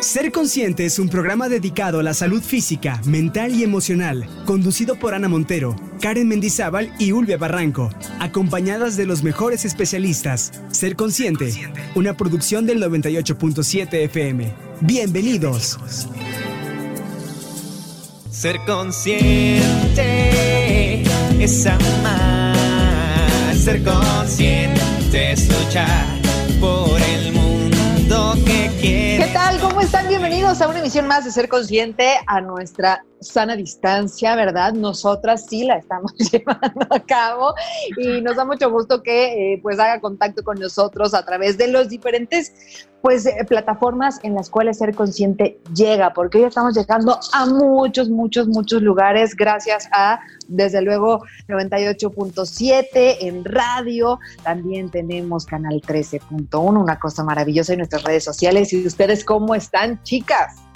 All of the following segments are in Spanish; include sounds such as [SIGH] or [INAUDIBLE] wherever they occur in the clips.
Ser Consciente es un programa dedicado a la salud física, mental y emocional, conducido por Ana Montero, Karen Mendizábal y Ulvia Barranco, acompañadas de los mejores especialistas. Ser Consciente, una producción del 98.7 FM. Bienvenidos. Ser consciente es amar. Ser consciente es luchar por el mundo que quiere. ¿Qué tal? ¿Cómo están? Bienvenidos a una emisión más de Ser Consciente a nuestra sana distancia, ¿verdad? Nosotras sí la estamos [LAUGHS] llevando a cabo y nos da mucho gusto que eh, pues haga contacto con nosotros a través de los diferentes pues eh, plataformas en las cuales ser consciente llega, porque hoy estamos llegando a muchos, muchos, muchos lugares gracias a, desde luego, 98.7 en radio, también tenemos canal 13.1, una cosa maravillosa en nuestras redes sociales. ¿Y ustedes cómo están, chicas?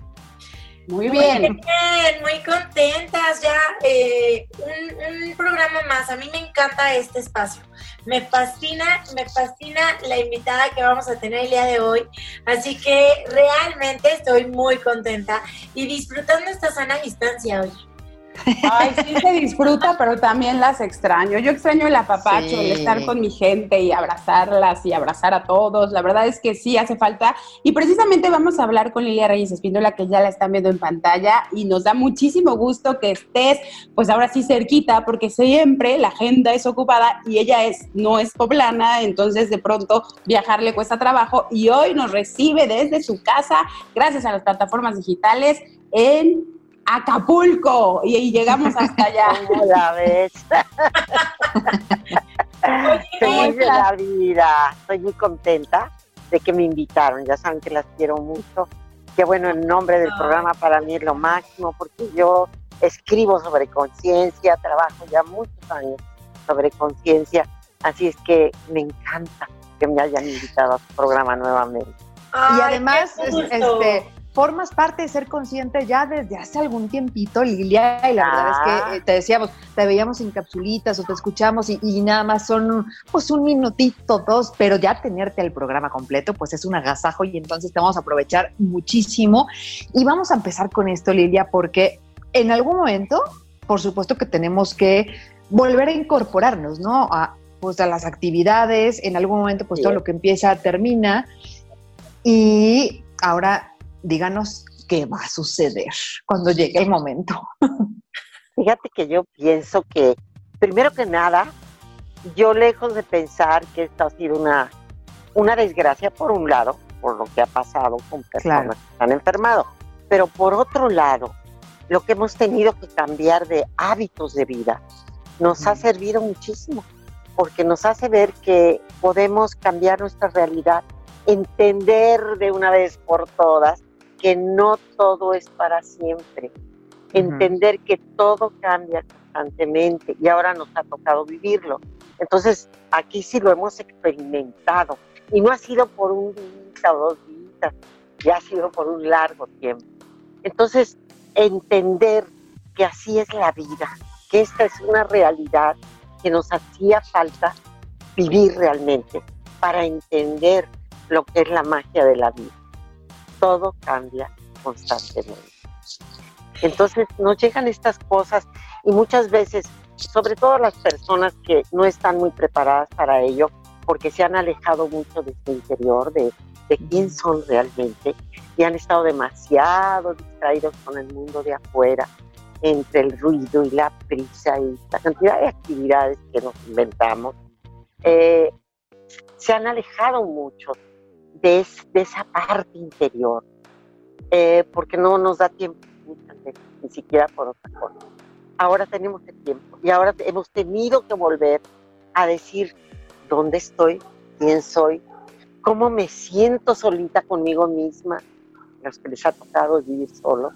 Muy bien. Muy bien, muy contentas ya. Eh, un, programa más. A mí me encanta este espacio. Me fascina, me fascina la invitada que vamos a tener el día de hoy. Así que realmente estoy muy contenta y disfrutando esta sana distancia hoy. Ay, sí se disfruta, pero también las extraño. Yo extraño el apapacho, el estar con mi gente y abrazarlas y abrazar a todos. La verdad es que sí hace falta. Y precisamente vamos a hablar con Lilia Reyes Espíndola, que ya la están viendo en pantalla, y nos da muchísimo gusto que estés, pues ahora sí cerquita, porque siempre la agenda es ocupada y ella es, no es poblana, entonces de pronto viajar le cuesta trabajo y hoy nos recibe desde su casa, gracias a las plataformas digitales, en Acapulco y, llegamos hasta allá. [LAUGHS] la ves? Feliz de la vida. Estoy muy contenta de que me invitaron. Ya saben que las quiero mucho. Que bueno, en nombre del programa para mí es lo máximo porque yo escribo sobre conciencia, trabajo ya muchos años sobre conciencia. Así es que me encanta que me hayan invitado a su programa nuevamente. y además, este, formas parte de ser consciente ya desde hace algún tiempito, Lilia, y la verdad es que ah. eh, te decíamos, te veíamos en capsulitas o te escuchamos y, nada más son pues un minutito, dos, pero ya tenerte el programa completo pues es un agasajo y entonces te vamos a aprovechar muchísimo. Y vamos a empezar con esto, Lilia, porque en algún momento, por supuesto que tenemos que volver a incorporarnos, ¿no? A, pues a las actividades, en algún momento pues todo lo que empieza termina y ahora díganos qué va a suceder cuando llegue el momento. [LAUGHS] Fíjate que yo pienso que, primero que nada, yo lejos de pensar que esto ha sido una, una desgracia por un lado, por lo que ha pasado con personas que han enfermado, pero por otro lado, lo que hemos tenido que cambiar de hábitos de vida nos ha servido muchísimo, porque nos hace ver que podemos cambiar nuestra realidad, entender de una vez por todas que no todo es para siempre, entender que todo cambia constantemente y ahora nos ha tocado vivirlo. Entonces, aquí sí lo hemos experimentado y no ha sido por un día o dos días, ya ha sido por un largo tiempo. Entonces, entender que así es la vida, que esta es una realidad que nos hacía falta vivir realmente para entender lo que es la magia de la vida todo cambia constantemente. Entonces nos llegan estas cosas y muchas veces, sobre todo las personas que no están muy preparadas para ello, porque se han alejado mucho de su interior, de, de quién son realmente, y han estado demasiado distraídos con el mundo de afuera, entre el ruido y la prisa y la cantidad de actividades que nos inventamos, eh, se han alejado mucho de, esa parte interior, eh, porque no nos da tiempo ni siquiera por otra cosa. Ahora tenemos el tiempo y ahora hemos tenido que volver a decir dónde estoy, quién soy, cómo me siento solita conmigo misma, los que les ha tocado vivir solo,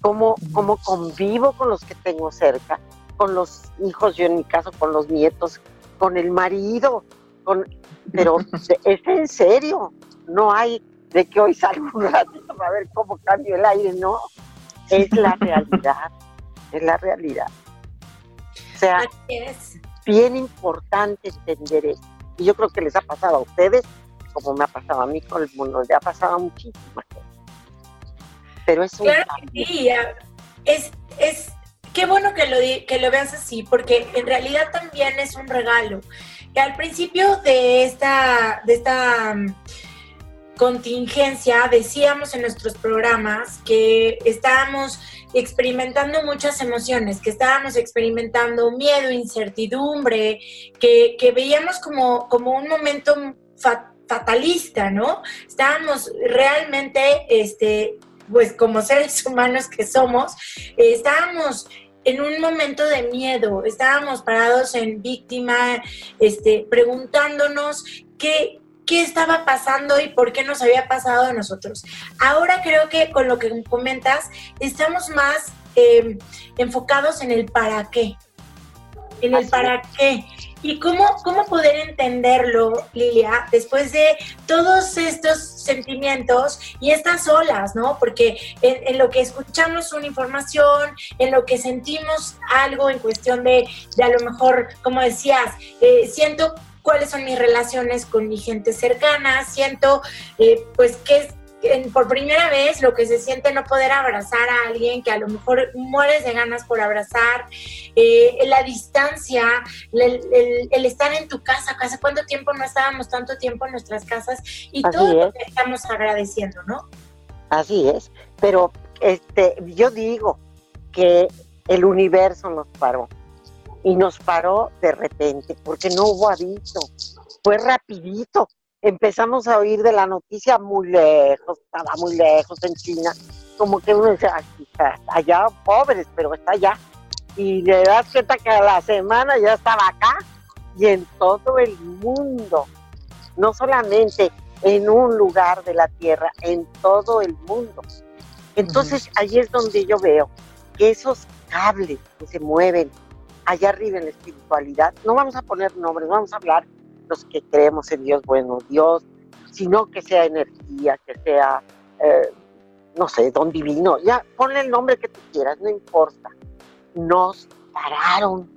cómo, cómo convivo con los que tengo cerca, con los hijos, yo en mi caso, con los nietos, con el marido, con pero es en serio, no hay de que hoy salgo un ratito para ver cómo cambio el aire, no, es la realidad, es la realidad. O sea, es bien importante entender esto. Y yo creo que les ha pasado a ustedes, como me ha pasado a mí con el mundo, le ha pasado a muchísimas Pero es un Claro que sí, es, es, qué bueno que lo, que lo veas así, porque en realidad también es un regalo. Que al principio de esta, de esta mm, contingencia decíamos en nuestros programas que estábamos experimentando muchas emociones, que estábamos experimentando miedo, incertidumbre, que, que veíamos como, como un momento fatalista, ¿no? Estábamos realmente, este, pues como seres [LAUGHS] humanos que somos, eh, estábamos en un momento de miedo, estábamos parados en víctima, este, preguntándonos qué, qué estaba pasando y por qué nos había pasado a nosotros. Ahora creo que con lo que comentas, estamos más em, enfocados en el para qué. En el para qué. ¿Y cómo, cómo poder entenderlo, Lilia, después de todos estos sentimientos y estas olas, ¿no? Porque en, lo que escuchamos una información, en lo que sentimos algo en cuestión de, de a lo mejor, como decías, eh, siento cuáles son mis relaciones con mi gente cercana, siento eh, pues que por primera vez lo que se siente no poder abrazar a alguien que a lo mejor mueres de ganas por abrazar, eh, la distancia, el, estar en tu casa, ¿hace cuánto tiempo no estábamos tanto tiempo en nuestras casas? Y todo lo que estamos agradeciendo, ¿no? Así es, pero este, yo digo que el universo nos paró y nos paró de repente porque no hubo aviso, fue rapidito. Empezamos a oír de la noticia muy lejos, estaba muy lejos en China, como que uno dice, allá pobres, pero está allá. Y le das cuenta que a la semana ya estaba acá y en todo el mundo, no solamente en un lugar de la tierra, en todo el mundo. Entonces ahí es donde yo veo que esos cables que se mueven allá arriba en la espiritualidad, no vamos a poner nombres, vamos a hablar los que creemos en Dios, bueno, Dios, sino que sea energía, que sea, eh, no sé, don divino, ya ponle el nombre que tú quieras, no importa. Nos pararon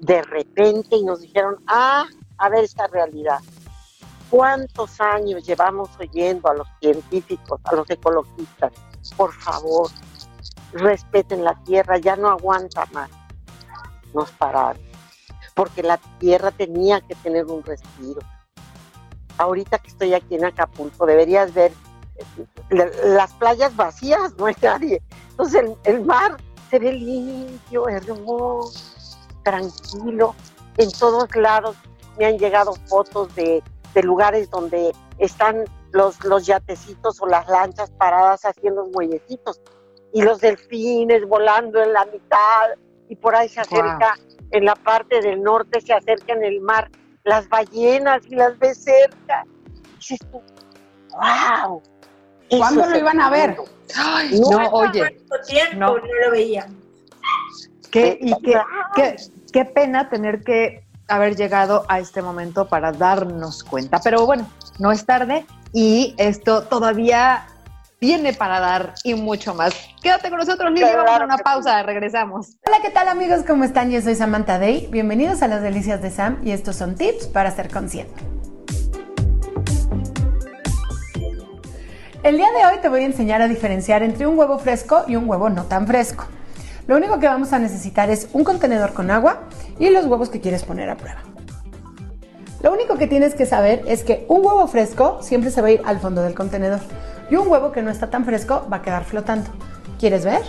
de repente y nos dijeron, ah, a ver esta realidad. ¿Cuántos años llevamos oyendo a los científicos, a los ecologistas? Por favor, respeten la tierra, ya no aguanta más nos pararon, porque la tierra tenía que tener un respiro. Ahorita que estoy aquí en Acapulco, deberías ver eh, las playas vacías, no hay nadie. Entonces el, mar se ve limpio, hermoso, tranquilo. En todos lados me han llegado fotos de, lugares donde están los, yatecitos o las lanchas paradas haciendo muellecitos y los delfines volando en la mitad y por ahí se acerca, en la parte del norte se acerca en el mar las ballenas y las ves cerca. dices tú, wow. ¿Cuándo lo iban a ver? no, oye. no. lo veían. ¿Qué, y qué, qué pena tener que haber llegado a este momento para darnos cuenta. Pero bueno, no es tarde y esto todavía viene para dar y mucho más. Quédate con nosotros, Lili, vamos a una pausa, regresamos. Hola, ¿qué tal amigos? ¿Cómo están? Yo soy Samantha Day. Bienvenidos a las delicias de Sam y estos son tips para ser consciente. El día de hoy te voy a enseñar a diferenciar entre un huevo fresco y un huevo no tan fresco. Lo único que vamos a necesitar es un contenedor con agua y los huevos que quieres poner a prueba. Lo único que tienes que saber es que un huevo fresco siempre se va a ir al fondo del contenedor y un huevo que no está tan fresco va a quedar flotando. ¿Quieres ver?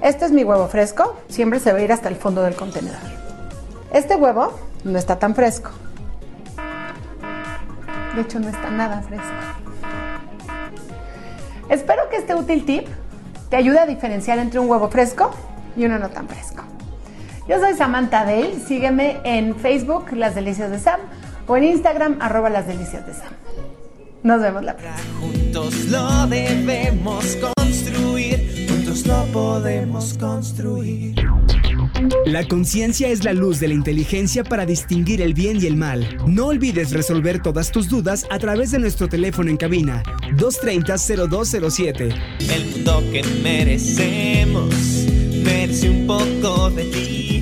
Este es mi huevo fresco, siempre se va a ir hasta el fondo del contenedor. Este huevo no está tan fresco. De hecho, no está nada fresco. Espero que este útil tip te ayude a diferenciar entre un huevo fresco y uno no tan fresco. Yo soy Samantha Dale, sígueme en Facebook, Las Delicias de Sam, o en Instagram, arroba Las Delicias de Sam. Nos vemos la próxima. Juntos lo debemos construir, juntos lo podemos construir. La conciencia es la luz de la inteligencia para distinguir el bien y el mal. No olvides resolver todas tus dudas a través de nuestro teléfono en cabina 230-0207. El mundo que merecemos merece un poco de ti.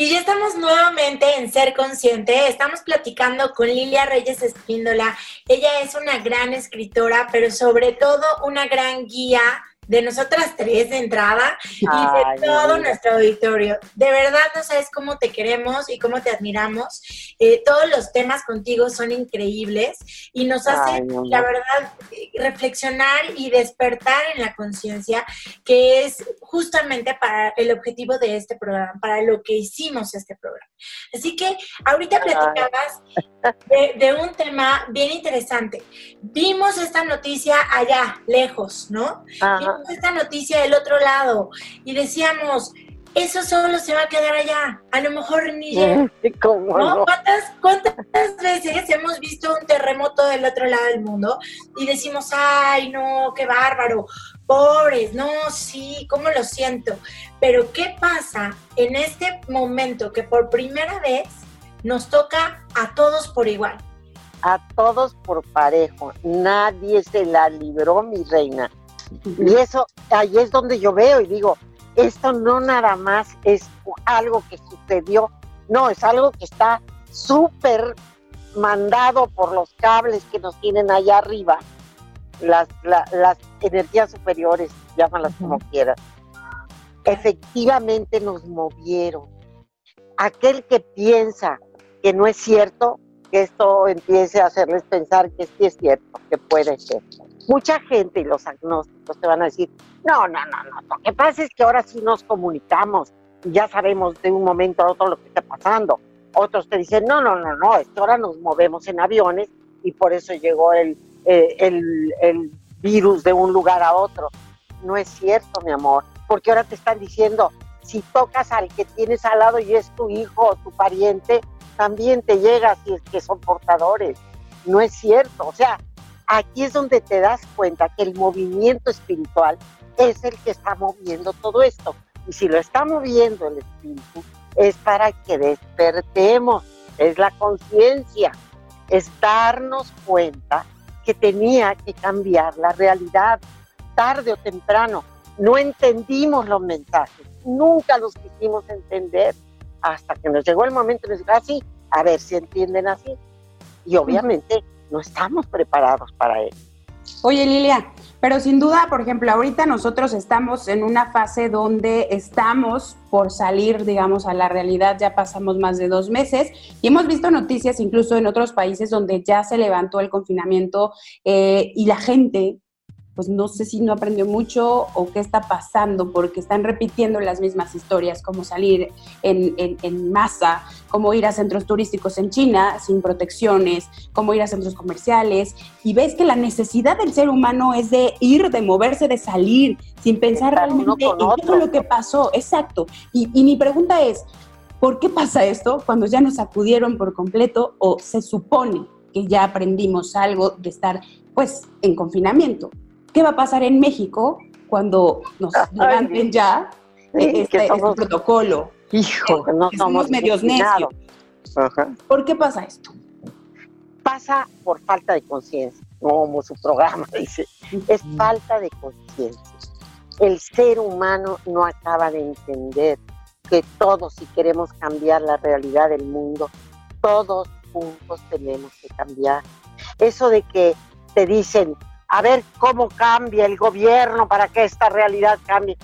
Y ya estamos nuevamente en Ser Consciente. Estamos platicando con Lilia Reyes Espíndola. Ella es una gran escritora, pero sobre todo una gran guía de nosotras tres de entrada y de todo nuestro auditorio. De verdad, no sabes cómo te queremos y cómo te admiramos. Eh, todos los temas contigo son increíbles y nos hacen, la verdad, reflexionar y despertar en la conciencia, que es justamente para el objetivo de este programa, para lo que hicimos este programa. Así que ahorita platicabas de, de un tema bien interesante. Vimos esta noticia allá, lejos, ¿no? Vimos esta noticia del otro lado y decíamos, eso solo se va a quedar allá, a lo mejor ni llega. ¿Cuántas, ¿Cuántas veces hemos visto un terremoto del otro lado del mundo y decimos, ay, no, qué bárbaro, pobres, no, sí, cómo lo siento? Pero ¿qué pasa en este momento que por primera vez nos toca a todos por igual? A todos por parejo, nadie se la libró, mi reina. Y eso, ahí es donde yo veo y digo, esto no nada más es algo que sucedió, no, es algo que está súper mandado por los cables que nos tienen allá arriba, las, las energías superiores, llámalas como quieras. Efectivamente nos movieron. Aquel que piensa que no es cierto, que esto empiece a hacerles pensar que sí es cierto, que puede ser mucha gente y los agnósticos te van a decir, no, no, no, no, lo que pasa es que ahora sí nos comunicamos, ya sabemos de un momento a otro lo que está pasando. Otros te dicen, no, no, no, no, es ahora nos movemos en aviones y por eso llegó el, eh, el, el virus de un lugar a otro. No es cierto, mi amor, porque ahora te están diciendo, si tocas al que tienes al lado y es tu hijo o tu pariente, también te llega si es que son portadores. No es cierto, o sea, aquí es donde te das cuenta que el movimiento espiritual es el que está moviendo todo esto. Y si lo está moviendo el espíritu, es para que despertemos, es la conciencia, es darnos cuenta que tenía que cambiar la realidad tarde o temprano. No entendimos los mensajes, nunca los quisimos entender hasta que nos llegó el momento de decir, ah, a ver si entienden así. Y obviamente no estamos preparados para él. Oye, Lilia, pero sin duda, por ejemplo, ahorita nosotros estamos en una fase donde estamos por salir, digamos, a la realidad, ya pasamos más de dos meses y hemos visto noticias incluso en otros países donde ya se levantó el confinamiento eh, y la gente pues no sé si no aprendió mucho o qué está pasando, porque están repitiendo las mismas historias, como salir en, en, masa, como ir a centros turísticos en China sin protecciones, como ir a centros comerciales, y ves que la necesidad del ser humano es de ir, de moverse, de salir, sin pensar realmente en todo lo que pasó. Exacto. Y, y mi pregunta es, ¿por qué pasa esto cuando ya nos acudieron por completo o se supone que ya aprendimos algo de estar pues en confinamiento? ¿Qué va a pasar en México cuando nos levanten ya este, este, protocolo? Hijo, que no somos, medios necios. ¿Por qué pasa esto? Pasa por falta de conciencia, como su programa [LAUGHS] dice. Es falta de conciencia. El ser humano no acaba de entender que todos, si queremos cambiar la realidad del mundo, todos juntos tenemos que cambiar. Eso de que te dicen, a ver cómo cambia el gobierno para que esta realidad cambie.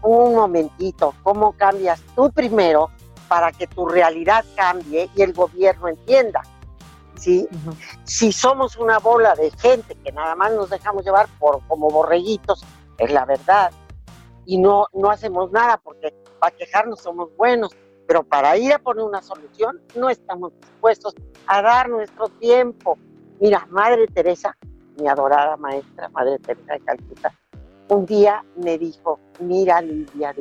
Un momentito, ¿cómo cambias tú primero para que tu realidad cambie y el gobierno entienda? ¿Sí? Si somos una bola de gente que nada más nos dejamos llevar por como borreguitos, es la verdad. Y no, no hacemos nada porque para quejarnos somos buenos, pero para ir a poner una solución no estamos dispuestos a dar nuestro tiempo. Mira, Madre Teresa mi adorada maestra, Madre Teresa de Calcuta, un día me dijo, mira Lidia,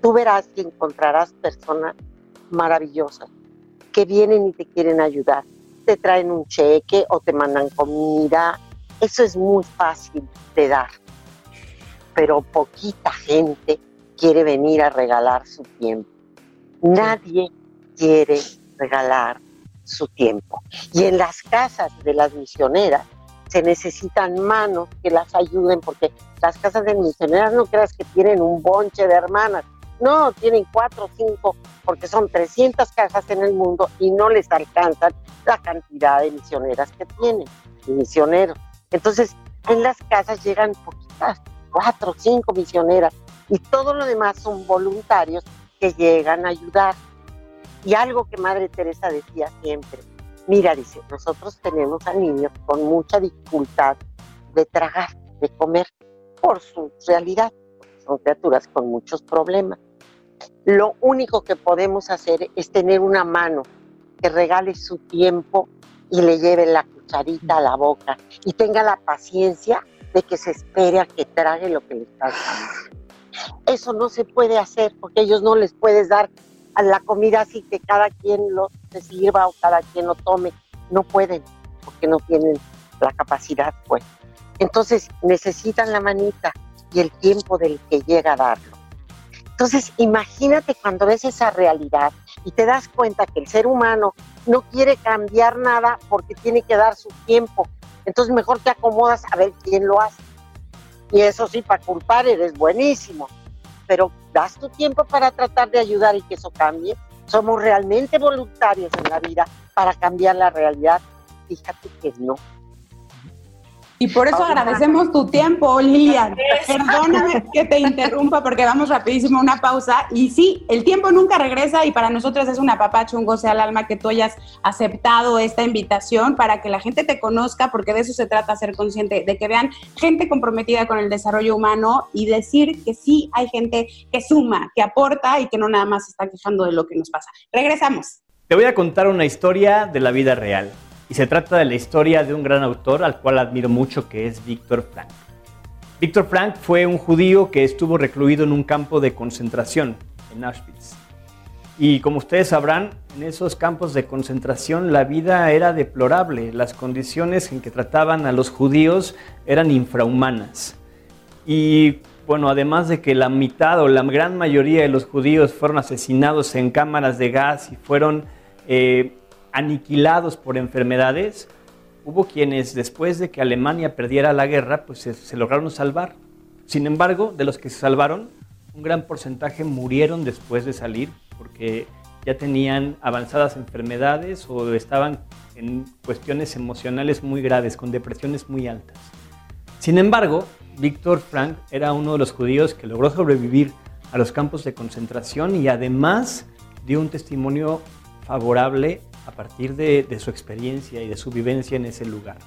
tú verás que encontrarás personas maravillosas que vienen y te quieren ayudar. Te traen un cheque o te mandan comida. Eso es muy fácil de dar. Pero poquita gente quiere venir a regalar su tiempo. Nadie quiere regalar su tiempo. Y en las casas de las misioneras se necesitan manos que las ayuden, porque las casas de misioneras no creas que tienen un bonche de hermanas, No, tienen cuatro o cinco, porque son 300 casas en el mundo y no les alcanzan la cantidad de misioneras que tienen, misioneros. Entonces, en las casas llegan poquitas, cuatro o cinco misioneras, y todo lo demás son voluntarios que llegan a ayudar. Y algo que Madre Teresa decía siempre, mira, dice, nosotros tenemos a niños con mucha dificultad de tragar, de comer, por su realidad. Son criaturas con muchos problemas. Lo único que podemos hacer es tener una mano que regale su tiempo y le lleve la cucharita a la boca y tenga la paciencia de que se espere a que trague lo que le está dando. Eso no se puede hacer porque ellos no les puedes dar a la comida así que cada quien lo sirva o cada quien lo tome. No pueden porque no tienen la capacidad, pues. Entonces necesitan la manita y el tiempo del que llega a darlo. Entonces imagínate cuando ves esa realidad y te das cuenta que el ser humano no quiere cambiar nada porque tiene que dar su tiempo. Entonces mejor te acomodas a ver quién lo hace. Y eso sí, para culpar eres buenísimo. Pero das tu tiempo para tratar de ayudar y que eso cambie. Somos realmente voluntarios en la vida para cambiar la realidad. Fíjate que no. Y por eso agradecemos tu tiempo, Lilian. Perdóname que te interrumpa porque vamos rapidísimo a una pausa. Y sí, el tiempo nunca regresa y para nosotros es un apapacho, un goce al alma que tú hayas aceptado esta invitación para que la gente te conozca, porque de eso se trata, ser consciente, de que vean gente comprometida con el desarrollo humano y decir que sí hay gente que suma, que aporta y que no nada más está quejando de lo que nos pasa. Regresamos. Te voy a contar una historia de la vida real. Y se trata de la historia de un gran autor al cual admiro mucho, que es Víctor Frank. Víctor Frank fue un judío que estuvo recluido en un campo de concentración en Auschwitz. Y como ustedes sabrán, en esos campos de concentración la vida era deplorable, las condiciones en que trataban a los judíos eran infrahumanas. Y bueno, además de que la mitad o la gran mayoría de los judíos fueron asesinados en cámaras de gas y fueron eh, aniquilados por enfermedades, hubo quienes después de que Alemania perdiera la guerra, pues se, lograron salvar. Sin embargo, de los que se salvaron, un gran porcentaje murieron después de salir porque ya tenían avanzadas enfermedades o estaban en cuestiones emocionales muy graves, con depresiones muy altas. Sin embargo, Víctor Frank era uno de los judíos que logró sobrevivir a los campos de concentración y además dio un testimonio favorable a partir de, su experiencia y de su vivencia en ese lugar.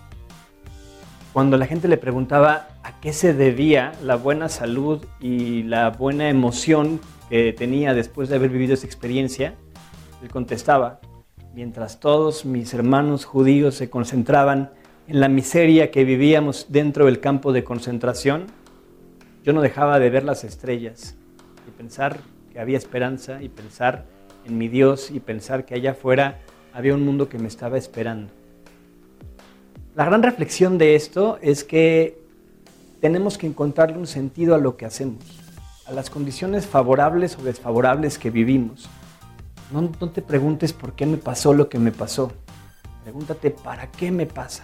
Cuando la gente le preguntaba a qué se debía la buena salud y la buena emoción que tenía después de haber vivido esa experiencia, él contestaba, mientras todos mis hermanos judíos se concentraban en la miseria que vivíamos dentro del campo de concentración, yo no dejaba de ver las estrellas y pensar que había esperanza y pensar en mi Dios y pensar que allá afuera había un mundo que me estaba esperando. La gran reflexión de esto es que tenemos que encontrarle un sentido a lo que hacemos, a las condiciones favorables o desfavorables que vivimos. No, no te preguntes por qué me pasó lo que me pasó. Pregúntate para qué me pasa.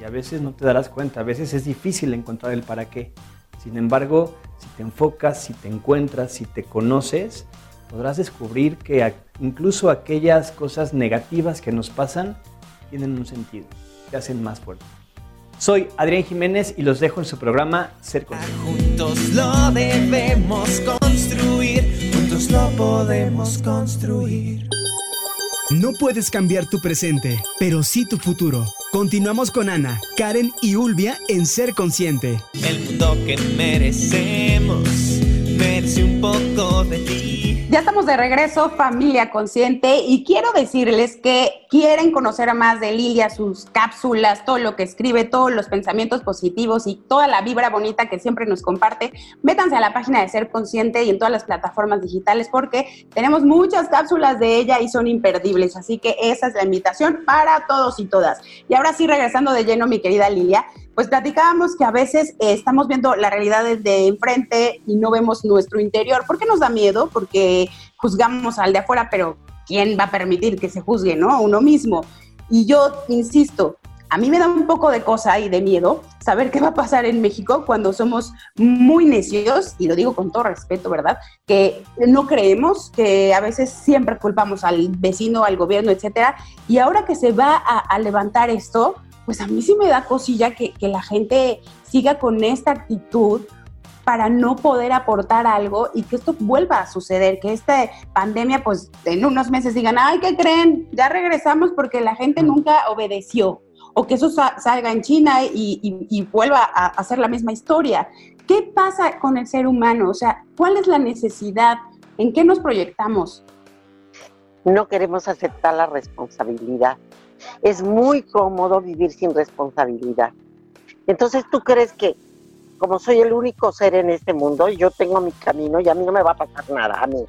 Y a veces no te darás cuenta, a veces es difícil encontrar el para qué. Sin embargo, si te enfocas, si te encuentras, si te conoces, podrás descubrir que incluso aquellas cosas negativas que nos pasan tienen un sentido, te hacen más fuertes. Soy Adrián Jiménez y los dejo en su programa Ser Consciente. Juntos lo debemos construir, juntos lo podemos construir. No puedes cambiar tu presente, pero sí tu futuro. Continuamos con Ana, Karen y Ulvia en Ser Consciente. El mundo que merecemos merece un poco de ti. Ya estamos de regreso, familia consciente, y quiero decirles que quieren conocer más de Lilia, sus cápsulas, todo lo que escribe, todos los pensamientos positivos y toda la vibra bonita que siempre nos comparte, métanse a la página de Ser Consciente y en todas las plataformas digitales porque tenemos muchas cápsulas de ella y son imperdibles, así que esa es la invitación para todos y todas. Y ahora sí, regresando de lleno, mi querida Lilia, pues platicábamos que a veces eh, estamos viendo la realidad desde enfrente y no vemos nuestro interior. ¿Por qué nos da miedo? Porque juzgamos al de afuera, pero ¿quién va a permitir que se juzgue, no? Uno mismo. Y yo insisto, A mí me da un poco de cosa y de miedo saber qué va a pasar en México cuando somos muy necios, y lo digo con todo respeto, ¿verdad? Que no creemos, que a veces siempre culpamos al vecino, al gobierno, etcétera. Y ahora que se va a, levantar esto, pues a mí sí me da cosilla que, que la gente siga con esta actitud para no poder aportar algo y que esto vuelva a suceder, que esta pandemia, pues en unos meses digan, ay, ¿qué creen? Ya regresamos porque la gente nunca obedeció, o que eso salga en China y, vuelva a hacer la misma historia. ¿Qué pasa con el ser humano? O sea, ¿cuál es la necesidad? ¿En qué nos proyectamos? No queremos aceptar la responsabilidad. Es muy cómodo vivir sin responsabilidad. Entonces, ¿tú crees que como soy el único ser en este mundo, yo tengo mi camino y a mí no me va a pasar nada, a mí.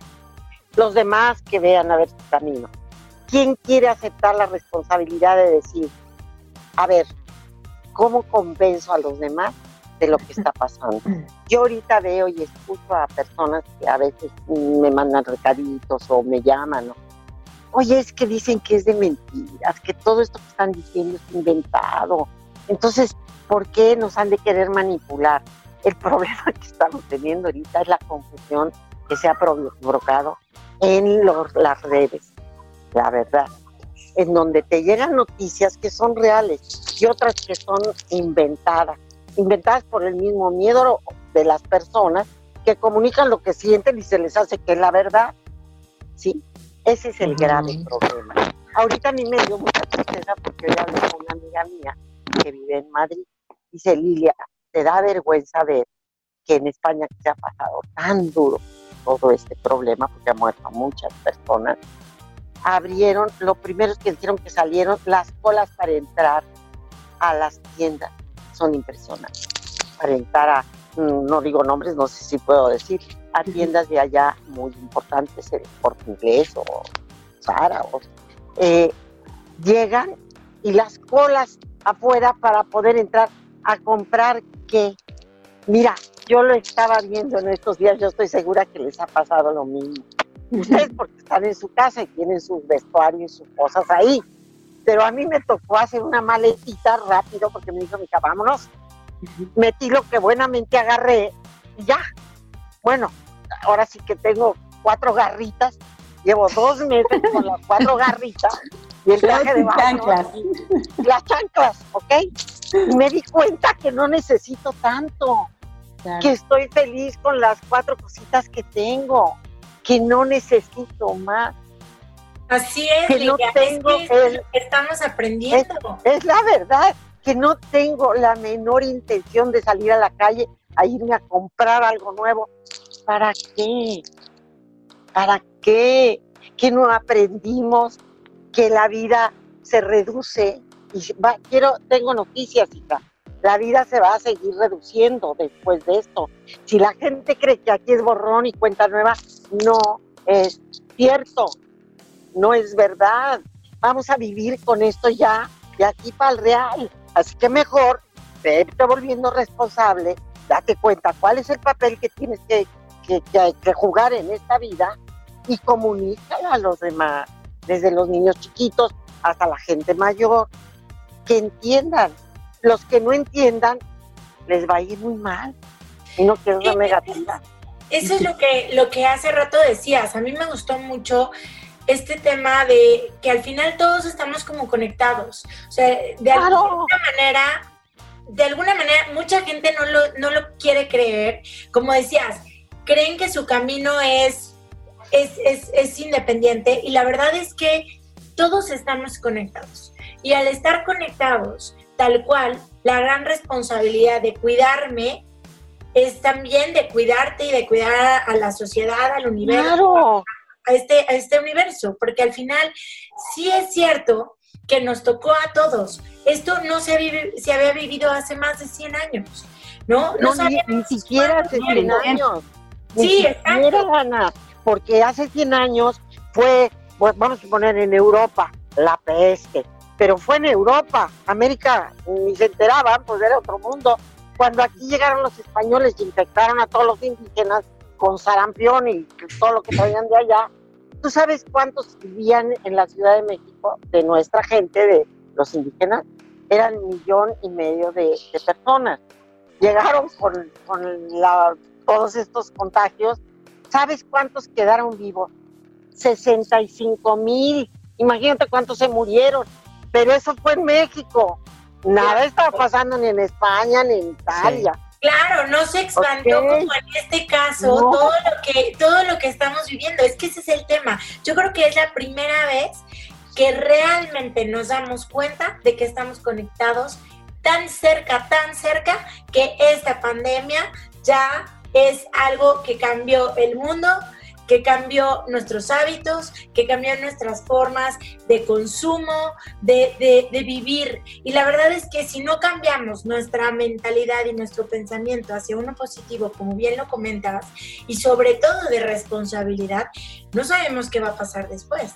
Los demás que vean a ver su camino. ¿Quién quiere aceptar la responsabilidad de decir, a ver, ¿cómo convenzo a los demás de lo que está pasando? [LAUGHS] Yo ahorita veo y escucho a personas que a veces me mandan recaditos o me llaman, Oye, es que dicen que es de mentiras, que todo esto que están diciendo es inventado. Entonces, ¿Por qué nos han de querer manipular? El [LAUGHS] problema que estamos teniendo ahorita es la confusión que se ha provocado en las redes, la verdad, en donde te llegan noticias que son reales y otras que son inventadas, inventadas por el mismo miedo de las personas que comunican lo que sienten y se les hace que es la verdad. ¿Sí? Ese es el grave problema. Ahorita a mí me dio mucha tristeza porque hoy hablé con una amiga mía que vive en Madrid. Dice Lilia, te da vergüenza ver que en España se ha pasado tan duro todo este problema, porque ha muerto a muchas personas, abrieron, lo primero que dijeron que salieron las colas para entrar a las tiendas, son impresionantes, para entrar a, mm, no digo nombres, no sé si puedo decir, a tiendas de allá muy importantes, el por inglés o Zara, o, eh, llegan y las colas afuera para poder entrar a comprar qué. Mira, yo lo estaba viendo en estos días, yo estoy segura que les ha pasado lo mismo. Ustedes porque están en su casa y tienen sus vestuarios y sus cosas ahí. Pero a mí me tocó hacer una maletita rápido porque me dijo mi hija, vámonos. Metí lo que buenamente agarré y ya. Bueno, ahora sí que tengo cuatro garritas. Llevo dos meses con las cuatro garritas y el traje de baño. Las chanclas, ¿ok? Y me di cuenta que no necesito tanto, que estoy feliz con las cuatro cositas que tengo, que no necesito más. Así es, que no tengo estamos aprendiendo. Es, la verdad, que no tengo la menor intención de salir a la calle a irme a comprar algo nuevo. ¿Para qué? ¿Para qué? Que no aprendimos que la vida se reduce y quiero, tengo noticias, hija. La vida se va a seguir reduciendo después de esto. Si la gente cree que aquí es borrón y cuenta nueva, no es cierto. No es verdad. Vamos a vivir con esto ya, de aquí para el real. Así que mejor, vete volviendo responsable, date cuenta cuál es el papel que tienes que, que, que jugar en esta vida y comunícala a los demás, desde los niños chiquitos hasta la gente mayor que entiendan. Los que no entiendan, les va a ir muy mal. Y no quiero una negativa. Eso es lo que, lo que hace rato decías. A mí me gustó mucho este tema de que al final todos estamos como conectados. O sea, de alguna manera, de alguna manera, mucha gente no lo, no lo quiere creer. Como decías, creen que su camino es, es, es, es independiente y la verdad es que todos estamos conectados. Y al estar conectados, tal cual, la gran responsabilidad de cuidarme es también de cuidarte y de cuidar a la sociedad, al universo, a, este, a este universo, porque al final sí es cierto que nos tocó a todos. Esto no se, vive, se había vivido hace más de 100 años, ¿no? No, ni, siquiera hace 100 años. Sí, exacto. Ana, porque hace 100 años fue, pues, vamos a poner en Europa, la peste, pero fue en Europa, América ni se enteraban, pues era otro mundo. Cuando aquí llegaron los españoles y infectaron a todos los indígenas con sarampión y todo lo que traían de allá, ¿tú sabes cuántos vivían en la Ciudad de México de nuestra gente, de los indígenas? eran millón y medio de, personas. Llegaron con, todos estos contagios. ¿Sabes cuántos quedaron vivos? 65 mil. Imagínate cuántos se murieron. Pero eso fue en México. Nada estaba pasando ni en España ni en Italia. Claro, no se expandió como en este caso todo lo que todo lo que estamos viviendo. Es que ese es el tema. Yo creo que es la primera vez que realmente nos damos cuenta de que estamos conectados tan cerca, tan cerca, que esta pandemia ya es algo que cambió el mundo, que cambió nuestros hábitos, que cambió nuestras formas de consumo, de, vivir. Y la verdad es que si no cambiamos nuestra mentalidad y nuestro pensamiento hacia uno positivo, como bien lo comentabas, y sobre todo de responsabilidad, no sabemos qué va a pasar después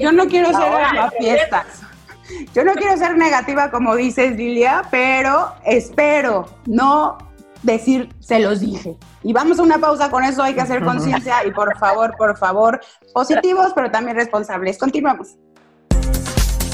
yo no quiero ser la fiesta. Yo no quiero ser negativa como dices, Lilia, pero espero no decir se los dije. Y vamos a una pausa con eso, hay que hacer conciencia y por favor, por favor, positivos, pero también responsables. Continuamos.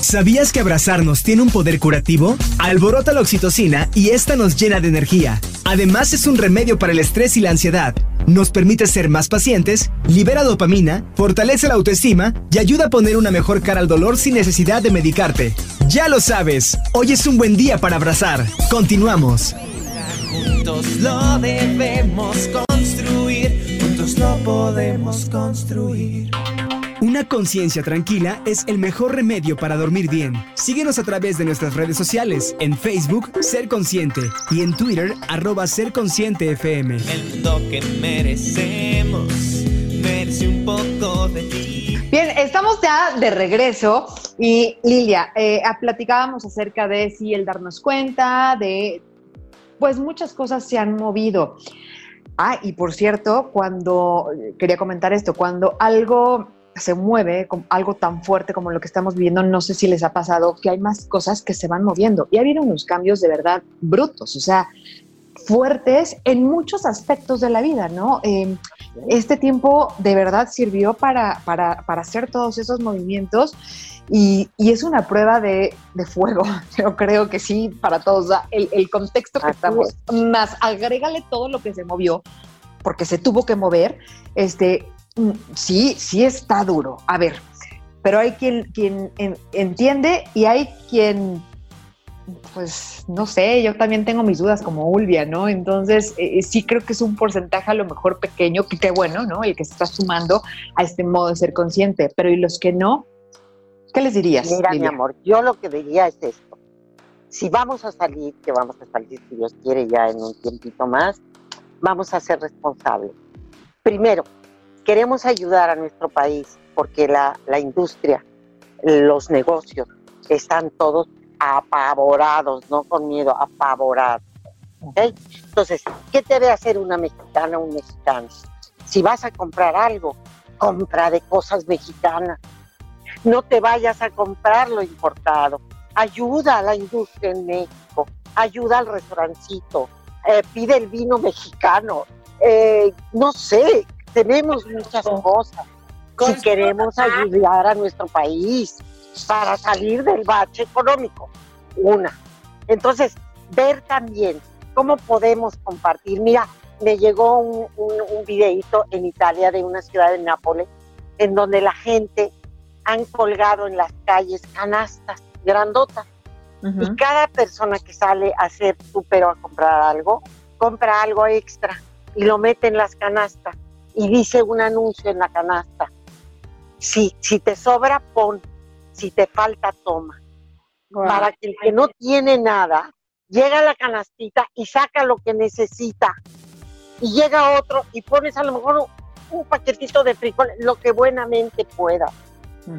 ¿Sabías que abrazarnos tiene un poder curativo? Alborota la oxitocina y esta nos llena de energía. Además es un remedio para el estrés y la ansiedad. Nos permite ser más pacientes, libera dopamina, fortalece la autoestima y ayuda a poner una mejor cara al dolor sin necesidad de medicarte. Ya lo sabes, hoy es un buen día para abrazar. Continuamos. Juntos lo debemos construir, juntos lo podemos construir. Una conciencia tranquila es el mejor remedio para dormir bien. Síguenos a través de nuestras redes sociales, en Facebook, Ser Consciente, y en Twitter, arroba Ser Consciente FM. El mundo que merecemos, merece un poco de ti. Bien, estamos ya de regreso y Lilia, eh, platicábamos acerca de si el darnos cuenta, de pues muchas cosas se han movido. Ah, y por cierto, cuando, quería comentar esto, cuando algo se mueve algo tan fuerte como lo que estamos viviendo, no sé si les ha pasado que hay más cosas que se van moviendo y ha habido unos cambios de verdad brutos, o sea, fuertes en muchos aspectos de la vida, ¿no? Em, este tiempo de verdad sirvió para, para, para hacer todos esos movimientos y, y es una prueba de, de, fuego, [LAUGHS] yo creo que sí, para todos, el, el contexto que estamos, más agrégale todo lo que se movió, porque se tuvo que mover, este, Mm, sí, sí está duro. A ver, pero hay quien, quien entiende y hay quien, pues no sé, yo también tengo mis dudas como Ulvia, ¿no? Entonces, eh, eh, sí creo que es un porcentaje a lo mejor pequeño, que qué bueno, ¿no? El que se está sumando a este modo de ser consciente, pero ¿y los que no? ¿Qué les dirías? Mira, mi amor, yo lo que diría es esto. Si vamos a salir, que vamos a salir si Dios quiere ya en un tiempito más, vamos a ser responsables. Primero, queremos ayudar a nuestro país porque la, industria, los negocios están todos apavorados, no con miedo, apavorados. Entonces, ¿qué debe hacer una mexicana o un mexicano? Si vas a comprar algo, compra de cosas mexicanas. No te vayas a comprar lo importado. Ayuda a la industria en México, ayuda al restaurancito, eh, pide el vino mexicano. Eh, no sé, tenemos muchas cosas. Si queremos ayudar a nuestro país para salir del bache económico, una. Entonces, ver también cómo podemos compartir. Mira, me llegó un, un, videito en Italia de una ciudad de Nápoles, en donde la gente han colgado en las calles canastas grandotas. Y cada persona que sale a hacer súper o a comprar algo, compra algo extra y lo mete en las canastas y dice un anuncio en la canasta. Si, si te sobra, pon. Si te falta, toma. Para que el que no tiene nada, llega a la canastita y saca lo que necesita. Y llega otro y pones a lo mejor un, paquetito de frijoles, lo que buenamente pueda,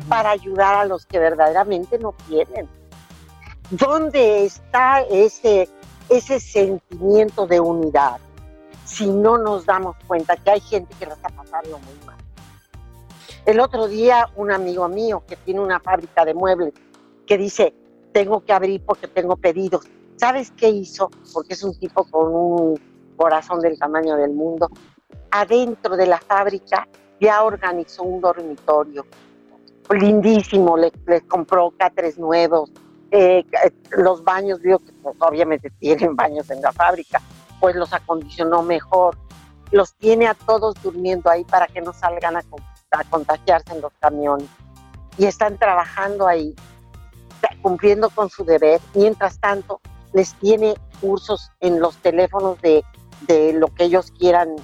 para ayudar a los que verdaderamente no tienen. ¿Dónde está ese, ese sentimiento de unidad? si no nos damos cuenta que hay gente que lo está pasando muy mal. El otro día un amigo mío que tiene una fábrica de muebles que dice, tengo que abrir porque tengo pedidos. ¿Sabes qué hizo? Porque es un tipo con un corazón del tamaño del mundo. Adentro de la fábrica ya organizó un dormitorio lindísimo, le, compró catres nuevos, eh, los baños, vio que pues, obviamente tienen baños en la fábrica, pues los acondicionó mejor, los tiene a todos durmiendo ahí para que no salgan a, a contagiarse en los camiones. Y están trabajando ahí, cumpliendo con su deber. Mientras tanto, les tiene cursos en los teléfonos de, de lo que ellos quieran,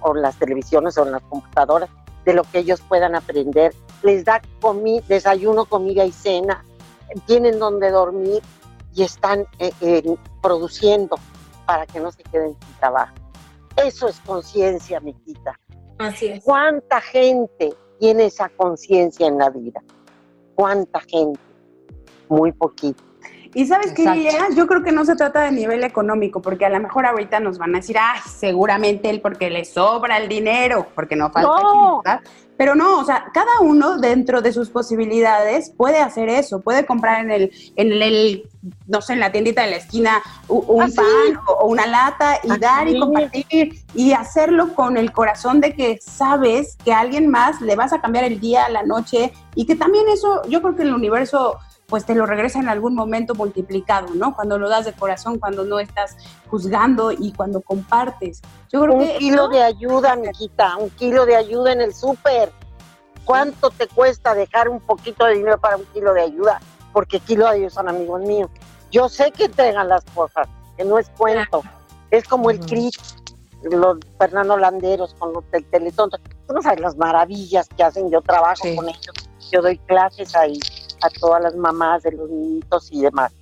o en las televisiones o en las computadoras, de lo que ellos puedan aprender. Les da desayuno, comida y cena. Tienen donde dormir y están eh, produciendo para que no se queden sin trabajo. Eso es conciencia, Miquita. ¿Cuánta gente tiene esa conciencia en la vida? ¿Cuánta gente? Muy poquito. Y sabes qué, Lilia, yo creo que no se trata de nivel económico, porque a lo mejor ahorita nos van a decir, ay, seguramente él porque le sobra el dinero, porque no falta. No. Pero no, o sea, cada uno dentro de sus posibilidades puede hacer eso, puede comprar en el, en el no sé, en la tiendita de la esquina un, Ah, pan o, una lata y Así dar y compartir y hacerlo con el corazón de que sabes que a alguien más le vas a cambiar el día, la noche y que también eso, yo creo que el universo pues te lo regresa en algún momento multiplicado, ¿no? Cuando lo das de corazón, cuando no estás juzgando y cuando compartes. Yo creo Un que kilo de ayuda, Miquita, un kilo de ayuda en el súper. ¿Cuánto te cuesta dejar un poquito de dinero para un kilo de ayuda? Porque kilo de ayuda son amigos míos. Yo sé que entregan las cosas, que no es cuento. Es como el CRIT, los Fernando Landeros con los del Teletón. Tú no sabes las maravillas que hacen. Yo trabajo Sí. con ellos. Yo doy clases ahí a todas las mamás de los niñitos y demás.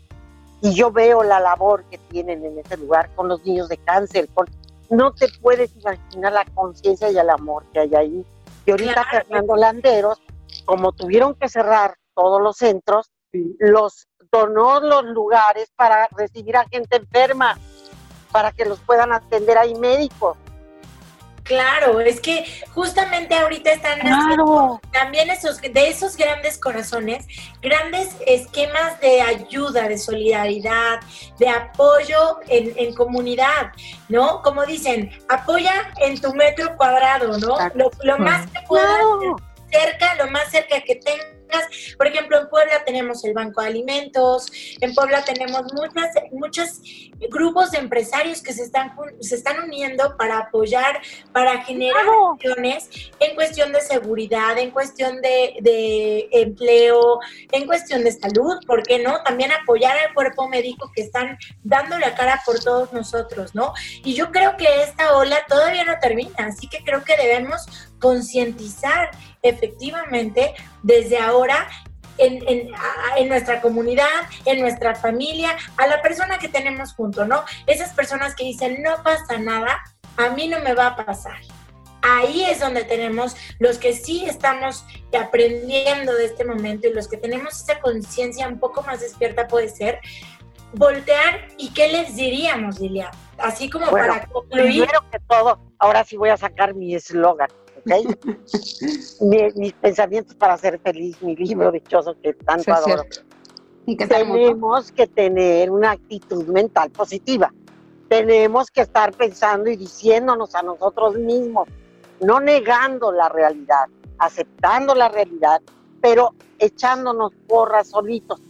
Y yo veo la labor que tienen en ese lugar con los niños de cáncer. Con... No te puedes imaginar la conciencia y el amor que hay ahí. Y ahorita Claro. Fernando Landeros, como tuvieron que cerrar todos los centros, los donó los lugares para recibir a gente enferma, para que los puedan atender ahí médicos. Claro, es que justamente ahorita están también esos, de esos grandes corazones, grandes esquemas de ayuda, de solidaridad, de apoyo en, en comunidad, ¿no? Como dicen, apoya en tu metro cuadrado, ¿no? Lo, lo más que puedas cerca, lo más cerca que tengas. Por ejemplo, en Puebla tenemos el Banco de Alimentos, en Puebla tenemos muchas, muchos grupos de empresarios que se están, se están uniendo para apoyar, para generar Claro. acciones en cuestión de seguridad, en cuestión de, de empleo, en cuestión de salud, ¿por qué no? También apoyar al cuerpo médico que están dando la cara por todos nosotros, ¿no? Y yo creo que esta ola todavía no termina, así que creo que debemos concientizar efectivamente desde ahora en, en- en nuestra comunidad, en nuestra familia, a la persona que tenemos junto, ¿no? Esas personas que dicen, no pasa nada, a mí no me va a pasar. Ahí es donde tenemos los que sí estamos aprendiendo de este momento y los que tenemos esa conciencia un poco más despierta puede ser, voltear y qué les diríamos, Lilia. Así como Bueno, para concluir. Primero que todo, ahora sí voy a sacar mi eslogan, ¿ok? Mi- mis pensamientos para ser feliz, mi libro dichoso que tanto Sí, adoro. Y que. Tenemos que tener una actitud mental positiva. Tenemos que estar pensando y diciéndonos a nosotros mismos, no negando la realidad, aceptando la realidad, pero echándonos porras solitos.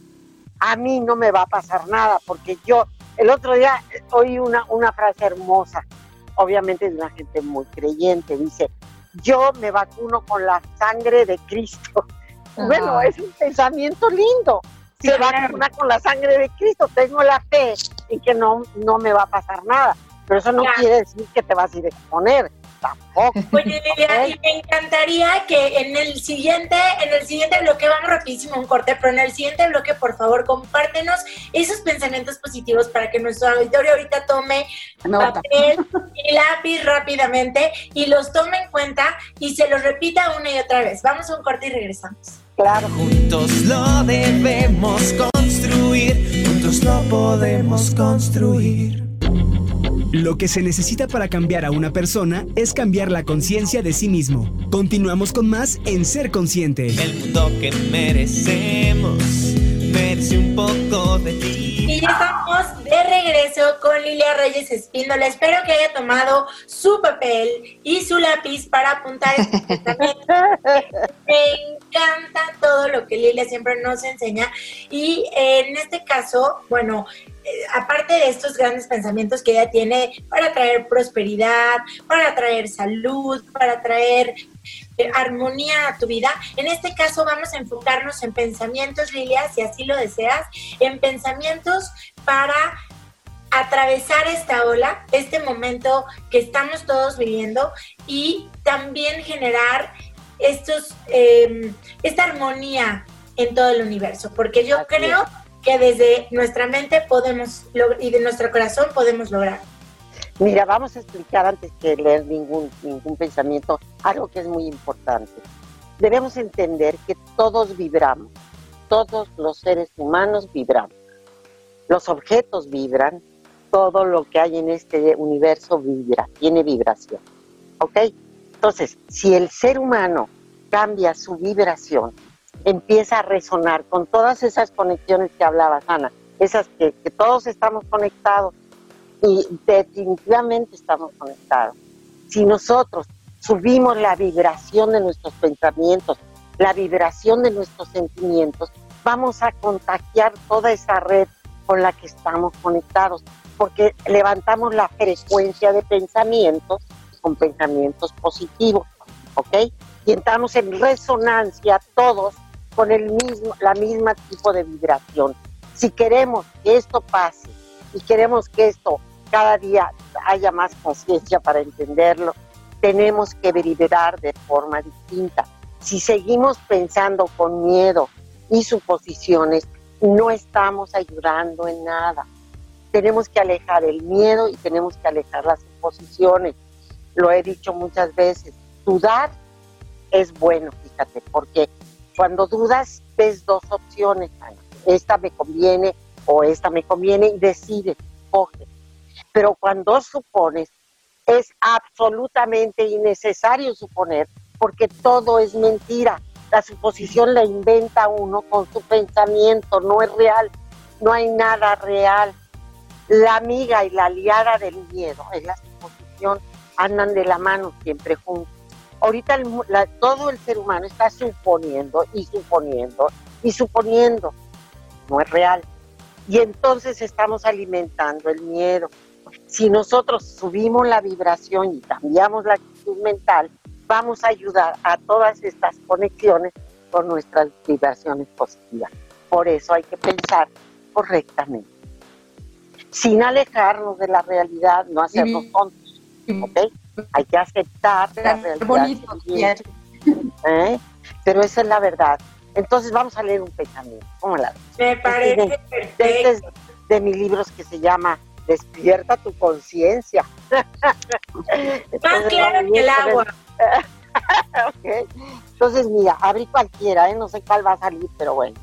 A mí no me va a pasar nada, porque yo el otro día oí una, una frase hermosa, obviamente de una gente muy creyente, dice, yo me vacuno con la sangre de Cristo. [LAUGHS] Bueno, es un pensamiento lindo. Se vacuna con la sangre de Cristo. Tengo la fe en que no, no me va a pasar nada. Pero eso no quiere decir que te vas a ir a exponer. Tampoco. Oye, Lilia, y me encantaría que en el siguiente, en el siguiente bloque, vamos rapidísimo a un corte, pero en el siguiente bloque, por favor, compártenos esos pensamientos positivos para que nuestro auditorio ahorita tome Nota. papel y lápiz rápidamente y los tome en cuenta y se los repita una y otra vez. Vamos a un corte y regresamos. Claro. Juntos lo debemos construir, juntos lo podemos construir. Lo que se necesita para cambiar a una persona es cambiar la conciencia de sí mismo. Continuamos con más en Ser Consciente. El mundo que merecemos merece un poco de ti. Y estamos de regreso con Lilia Reyes Espíndola. Espero que haya tomado su papel y su lápiz para apuntar este Me encanta todo lo que Lilia siempre nos enseña. Y en este caso, bueno, eh, aparte de estos grandes pensamientos que ella tiene para traer prosperidad, para traer salud, para traer eh, armonía a tu vida. En este caso vamos a enfocarnos en pensamientos, Lilia, si así lo deseas, en pensamientos para atravesar esta ola, este momento que estamos todos viviendo y también generar estos, em, esta armonía en todo el universo, porque yo creo que desde nuestra mente podemos y de nuestro corazón podemos lograr. Mira, vamos a explicar antes que leer ningún, ningún pensamiento algo que es muy importante. Debemos entender que todos vibramos, todos los seres humanos vibramos. Los objetos vibran, todo lo que hay en este universo vibra, tiene vibración. ¿Ok? Entonces, si el ser humano cambia su vibración, empieza a resonar con todas esas conexiones que hablaba Ana, esas que todos estamos conectados, y definitivamente estamos conectados. Si nosotros subimos la vibración de nuestros pensamientos, la vibración de nuestros sentimientos, vamos a contagiar toda esa red con la que estamos conectados, porque levantamos la frecuencia de pensamientos con pensamientos positivos, ¿ok? Y entramos en resonancia todos con el mismo, la misma tipo de vibración. Si queremos que esto pase y queremos que esto cada día haya más conciencia para entenderlo, tenemos que vibrar de forma distinta. Si seguimos pensando con miedo y suposiciones, no estamos ayudando en nada. Tenemos que alejar el miedo y tenemos que alejar las suposiciones. Lo he dicho muchas veces, dudar es bueno, fíjate, porque cuando dudas ves dos opciones, esta me conviene o esta me conviene y decide, coge. Pero cuando supones, es absolutamente innecesario suponer, porque todo es mentira. La suposición la inventa uno con su pensamiento, no es real, no hay nada real. La amiga y la aliada del miedo es la suposición, andan de la mano siempre juntos. Ahorita todo el ser humano está suponiendo y suponiendo y suponiendo, no es real. Y entonces estamos alimentando el miedo. Si nosotros subimos la vibración y cambiamos la actitud mental, vamos a ayudar a todas estas conexiones con nuestras vibraciones positivas. Por eso hay que pensar correctamente, sin alejarnos de la realidad, no hacernos tontos, ¿ok? Hay que aceptar la realidad. Bonito, ¿eh? Pero esa es la verdad. Entonces vamos a leer un pensamiento. ¿Cómo la Me parece este perfecto. Este es de mis libros que se llama despierta tu conciencia. [LAUGHS] Más claro que el agua. [LAUGHS] Entonces, mira, abrí cualquiera, ¿eh? no sé cuál va a salir, pero bueno,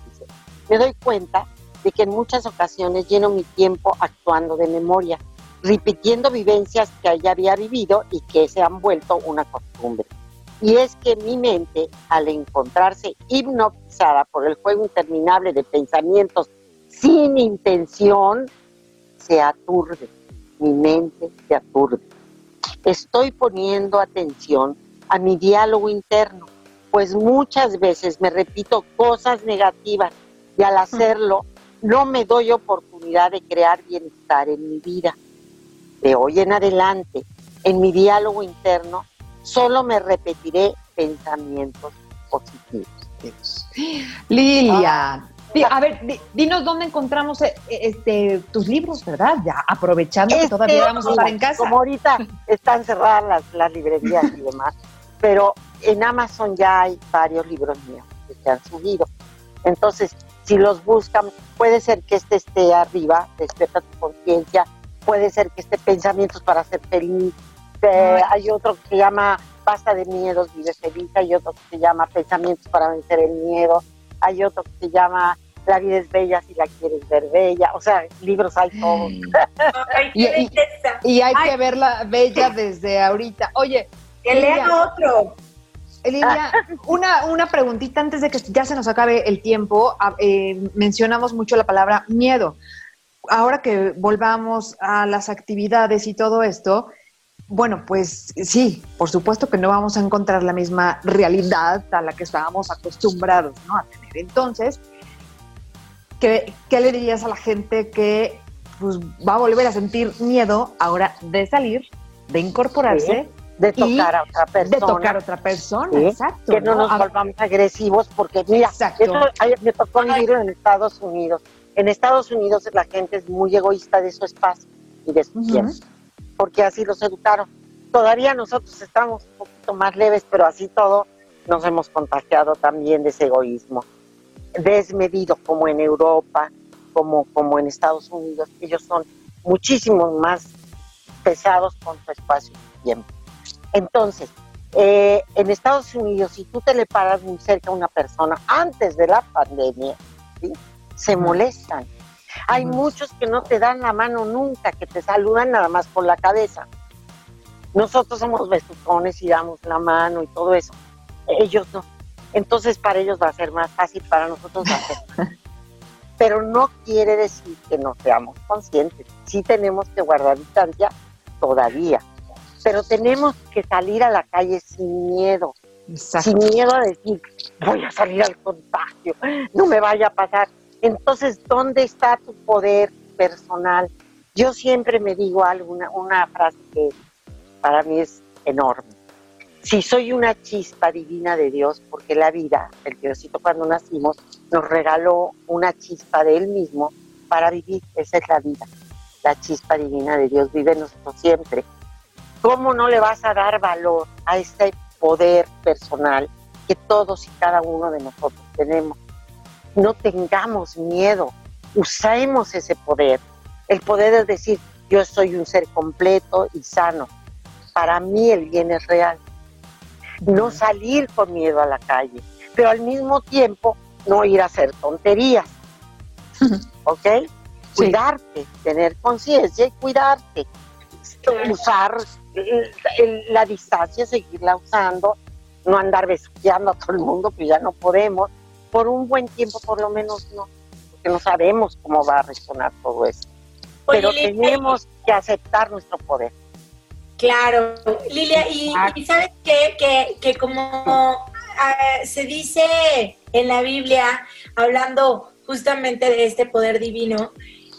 me doy cuenta de que en muchas ocasiones lleno mi tiempo actuando de memoria, repitiendo vivencias que ya había vivido y que se han vuelto una costumbre. Y es que mi mente, al encontrarse hipnotizada por el juego interminable de pensamientos sin intención, se aturde, mi mente se aturde. Estoy poniendo atención a mi diálogo interno, pues muchas veces me repito cosas negativas y al hacerlo no me doy oportunidad de crear bienestar en mi vida. De hoy en adelante, en mi diálogo interno, solo me repetiré pensamientos positivos. Lilia, a ver, dinos dónde encontramos eh, este, tus libros, ¿verdad? Ya aprovechando que todavía vamos a estar en casa. Como ahorita están cerradas las, librerías y demás, pero en Amazon ya hay varios libros míos que se han subido. Entonces, si los buscan, puede ser que este esté arriba, despierta tu conciencia, puede ser que esté pensamientos para ser feliz. Eh, hay otro que se llama Basta de miedos, vive feliz. Hay otro que se llama Pensamientos para vencer el miedo hay otro que se llama La vida es bella si la quieres ver bella, o sea, libros hay todos. [LAUGHS] y, hay que verla bella desde ahorita. Oye, que lean otro. Lilia, una, una preguntita antes de que ya se nos acabe el tiempo. Ah, eh, mencionamos mucho la palabra miedo. ahora que volvamos a las actividades y todo esto, bueno, pues sí, por supuesto que no vamos a encontrar la misma realidad a la que estábamos acostumbrados ¿no? a tener. Entonces, ¿qué, le dirías a la gente que pues, va a volver a sentir miedo ahora de salir, de incorporarse? de tocar a otra persona. De tocar a otra persona, exacto. Que no, nos volvamos agresivos, porque mira, eso me tocó vivirlo en Estados Unidos. En Estados Unidos la gente es muy egoísta de su espacio y de su tiempo, porque así los educaron. Todavía nosotros estamos un poquito más leves, pero así todo nos hemos contagiado también de ese egoísmo. Desmedido, como en Europa, como, como en Estados Unidos, ellos son muchísimo más pesados con su espacio y tiempo. Entonces, eh, en Estados Unidos, si tú te le paras muy cerca a una persona antes de la pandemia, se molestan. Hay muchos que no te dan la mano nunca, que te saludan nada más por la cabeza. Nosotros somos besucones y damos la mano y todo eso. Ellos no. Entonces para ellos va a ser más fácil, para nosotros va a ser [LAUGHS] Pero no quiere decir que no seamos conscientes. Sí tenemos que guardar distancia todavía pero tenemos que salir a la calle sin miedo, sin miedo a decir, voy a salir al contagio, no me vaya a pasar. Entonces, ¿dónde está tu poder personal? Yo siempre me digo algo, una, frase que para mí es enorme. Si soy una chispa divina de Dios, porque la vida, el Diosito cuando nacimos, nos regaló una chispa de Él mismo para vivir, esa es la vida. La chispa divina de Dios vive en nosotros siempre ¿Cómo no le vas a dar valor a ese poder personal que todos y cada uno de nosotros tenemos? No tengamos miedo, usemos ese poder. El poder es decir, yo soy un ser completo y sano. Para mí el bien es real. No salir con miedo a la calle, pero al mismo tiempo no ir a hacer tonterías. ¿Ok? Cuidarte, tener conciencia y cuidarte. Usar la distancia, seguirla usando, no andar besuqueando a todo el mundo, que ya no podemos, por un buen tiempo por lo menos no, porque no sabemos cómo va a resonar todo esto. Pero tenemos que aceptar nuestro poder. Claro, Lilia, y, sabes qué? que, que como ah, se dice en la Biblia, hablando justamente de este poder divino,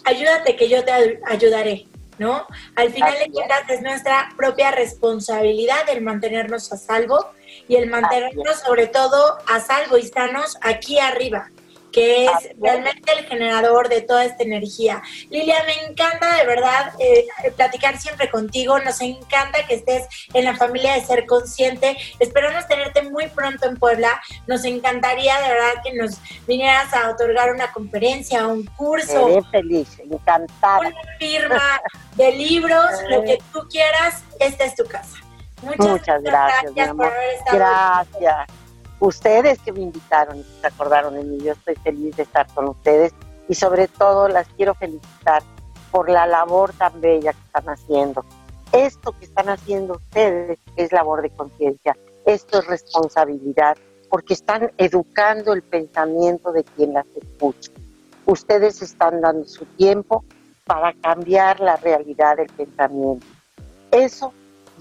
ayúdate que yo te ayudaré. ¿no? Al final de cuentas es nuestra propia responsabilidad el mantenernos a salvo y el mantenernos sobre todo a salvo y sanos aquí arriba que es realmente el generador de toda esta energía. Lilia, me encanta de verdad eh, platicar siempre contigo, nos encanta que estés en la familia de Ser Consciente, esperamos tenerte muy pronto en Puebla, nos encantaría de verdad que nos vinieras a otorgar una conferencia, un curso. Seré feliz, encantada. Una firma de libros, lo que [LAUGHS] tú quieras, esta es tu casa. Muchas, gracias, gracias haber estado Gracias ustedes que me invitaron y se acordaron de mí. Yo estoy feliz de estar con ustedes y sobre todo las quiero felicitar por la labor tan bella que están haciendo. Esto que están haciendo ustedes es labor de conciencia, esto es responsabilidad, porque están educando el pensamiento de quien las escucha. Ustedes están dando su tiempo para cambiar la realidad del pensamiento. Eso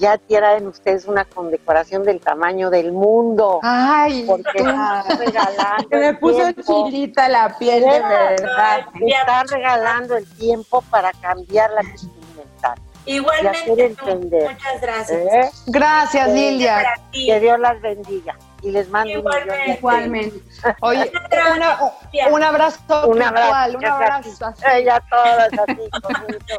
ya tienen ustedes una condecoración del tamaño del mundo. Ay, porque están regalando. [LAUGHS] me puso chilita la piel de verdad. Están regalando el tiempo para cambiar la actitud mental. Igualmente, muchas gracias. ¿Eh? Gracias, Lilia. Que Dios las bendiga y les mando igualmente. un Igualmente. [LAUGHS] Oye, un abrazo un abrazo, un abrazo. [LAUGHS] Ella todas así, con mucho,